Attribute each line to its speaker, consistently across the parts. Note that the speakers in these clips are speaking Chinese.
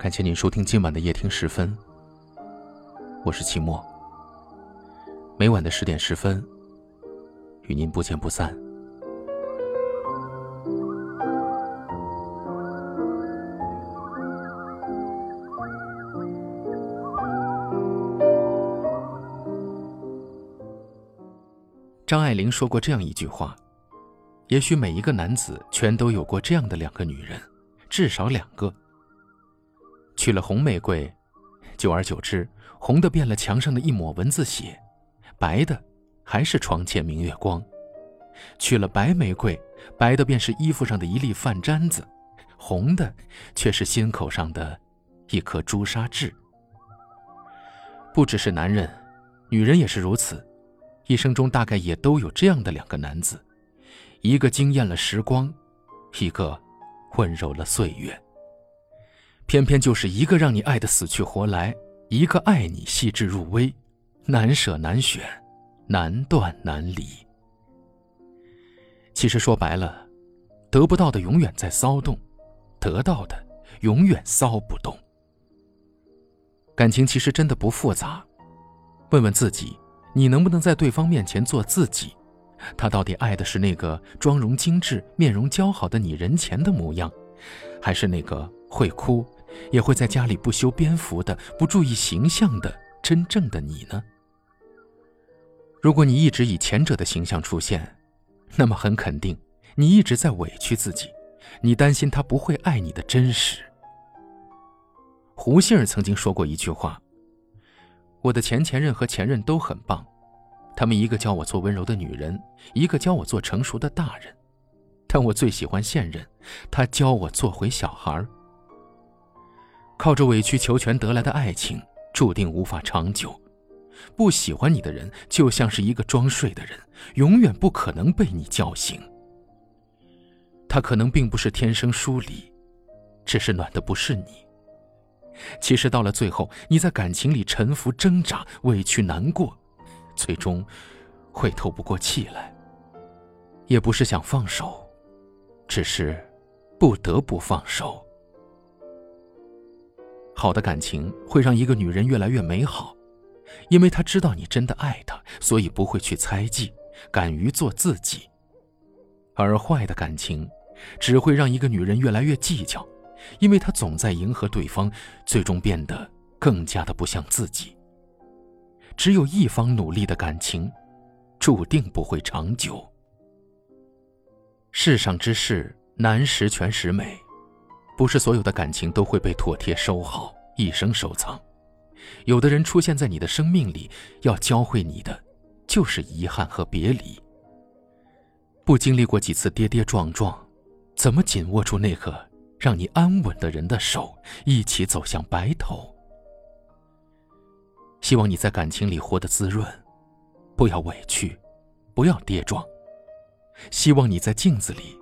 Speaker 1: 感谢您收听今晚的夜听十分，我是齐墨。每晚的十点十分，与您不见不散。张爱玲说过这样一句话：“也许每一个男子全都有过这样的两个女人，至少两个。”娶了红玫瑰，久而久之，红的变了墙上的一抹蚊子血，白的还是床前明月光；娶了白玫瑰，白的便是衣服上的一粒饭粘子，红的却是心口上的一颗朱砂痣。不只是男人，女人也是如此，一生中大概也都有这样的两个男子，一个惊艳了时光，一个温柔了岁月。偏偏就是一个让你爱得死去活来，一个爱你细致入微，难舍难选，难断难离。其实说白了，得不到的永远在骚动，得到的永远骚不动。感情其实真的不复杂，问问自己，你能不能在对方面前做自己？他到底爱的是那个妆容精致、面容姣好的你人前的模样，还是那个会哭？也会在家里不修边幅的、不注意形象的真正的你呢？如果你一直以前者的形象出现，那么很肯定，你一直在委屈自己，你担心他不会爱你的真实。胡杏儿曾经说过一句话：“我的前前任和前任都很棒，他们一个教我做温柔的女人，一个教我做成熟的大人，但我最喜欢现任，他教我做回小孩儿。”靠着委曲求全得来的爱情，注定无法长久。不喜欢你的人，就像是一个装睡的人，永远不可能被你叫醒。他可能并不是天生疏离，只是暖的不是你。其实到了最后，你在感情里沉浮挣扎、委屈难过，最终会透不过气来。也不是想放手，只是不得不放手。好的感情会让一个女人越来越美好，因为她知道你真的爱她，所以不会去猜忌，敢于做自己。而坏的感情，只会让一个女人越来越计较，因为她总在迎合对方，最终变得更加的不像自己。只有一方努力的感情，注定不会长久。世上之事难十全十美。不是所有的感情都会被妥帖收好，一生收藏。有的人出现在你的生命里，要教会你的，就是遗憾和别离。不经历过几次跌跌撞撞，怎么紧握住那个让你安稳的人的手，一起走向白头？希望你在感情里活得滋润，不要委屈，不要跌撞。希望你在镜子里，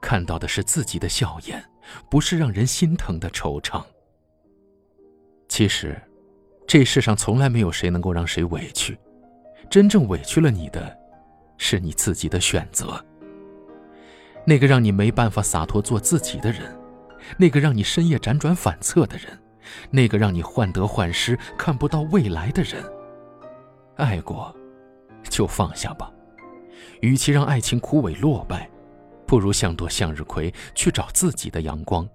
Speaker 1: 看到的是自己的笑颜。不是让人心疼的惆怅。其实，这世上从来没有谁能够让谁委屈，真正委屈了你的，是你自己的选择。那个让你没办法洒脱做自己的人，那个让你深夜辗转反侧的人，那个让你患得患失、看不到未来的人，爱过，就放下吧。与其让爱情枯萎落败。不如像朵向日葵，去找自己的阳光。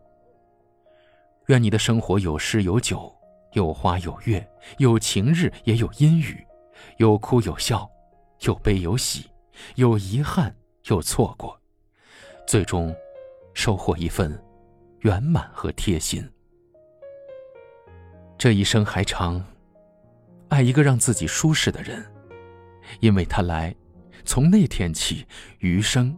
Speaker 1: 愿你的生活有诗有酒，有花有月，有晴日也有阴雨，有哭有笑，有悲有喜，有遗憾有错过，最终收获一份圆满和贴心。这一生还长，爱一个让自己舒适的人，因为他来，从那天起，余生。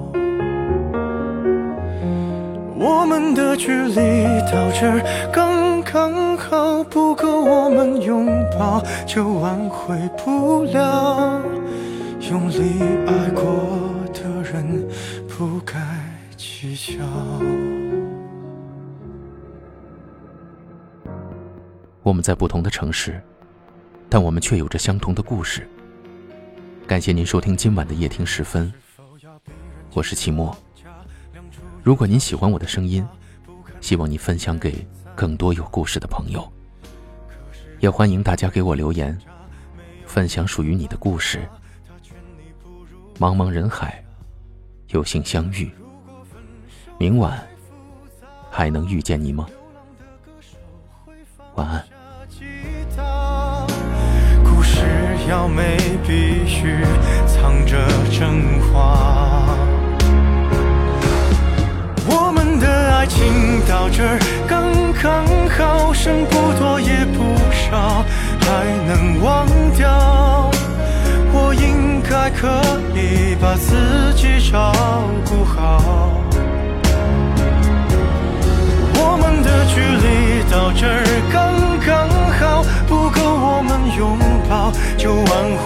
Speaker 2: 我们的距离到这儿刚刚好，不够我们拥抱，就挽回不了。用力爱过的人，不该计较。
Speaker 1: 我们在不同的城市。但我们却有着相同的故事。感谢您收听今晚的夜听时分，我是齐墨。如果您喜欢我的声音，希望你分享给更多有故事的朋友。也欢迎大家给我留言，分享属于你的故事。茫茫人海，有幸相遇，明晚还能遇见你吗？晚安。
Speaker 2: 要美必须藏着真话。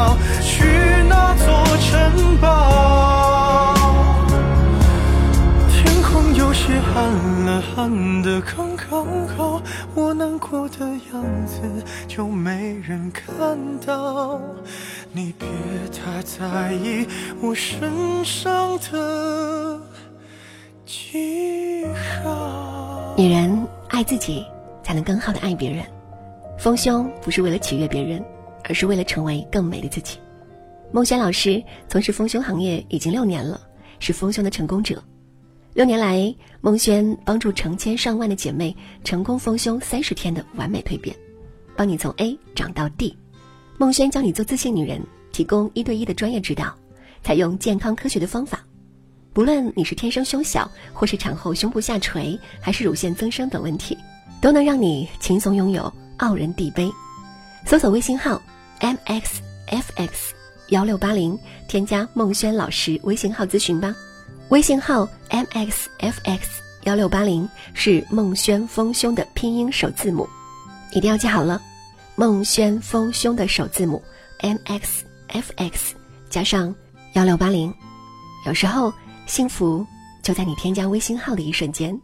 Speaker 2: 要去那座城堡。天空有些暗了，暗的刚刚好，我难过的样子就没人看到。你别太在意我身上的记号。
Speaker 3: 女人爱自己，才能更好的爱别人。丰胸不是为了取悦别人，而是为了成为更美的自己。孟轩老师从事丰胸行业已经六年了，是丰胸的成功者。六年来，孟轩帮助成千上万的姐妹成功丰胸三十天的完美蜕变，帮你从 A 长到 D。孟轩教你做自信女人，提供一对一的专业指导，采用健康科学的方法。不论你是天生胸小，或是产后胸部下垂，还是乳腺增生等问题，都能让你轻松拥有傲人地杯。搜索微信号 mxfx 幺六八零，添加孟轩老师微信号咨询吧。微信号 mxfx 幺六八零是孟轩丰胸的拼音首字母，一定要记好了。孟轩丰胸的首字母 M X F X 加上幺六八零，有时候幸福就在你添加微信号的一瞬间。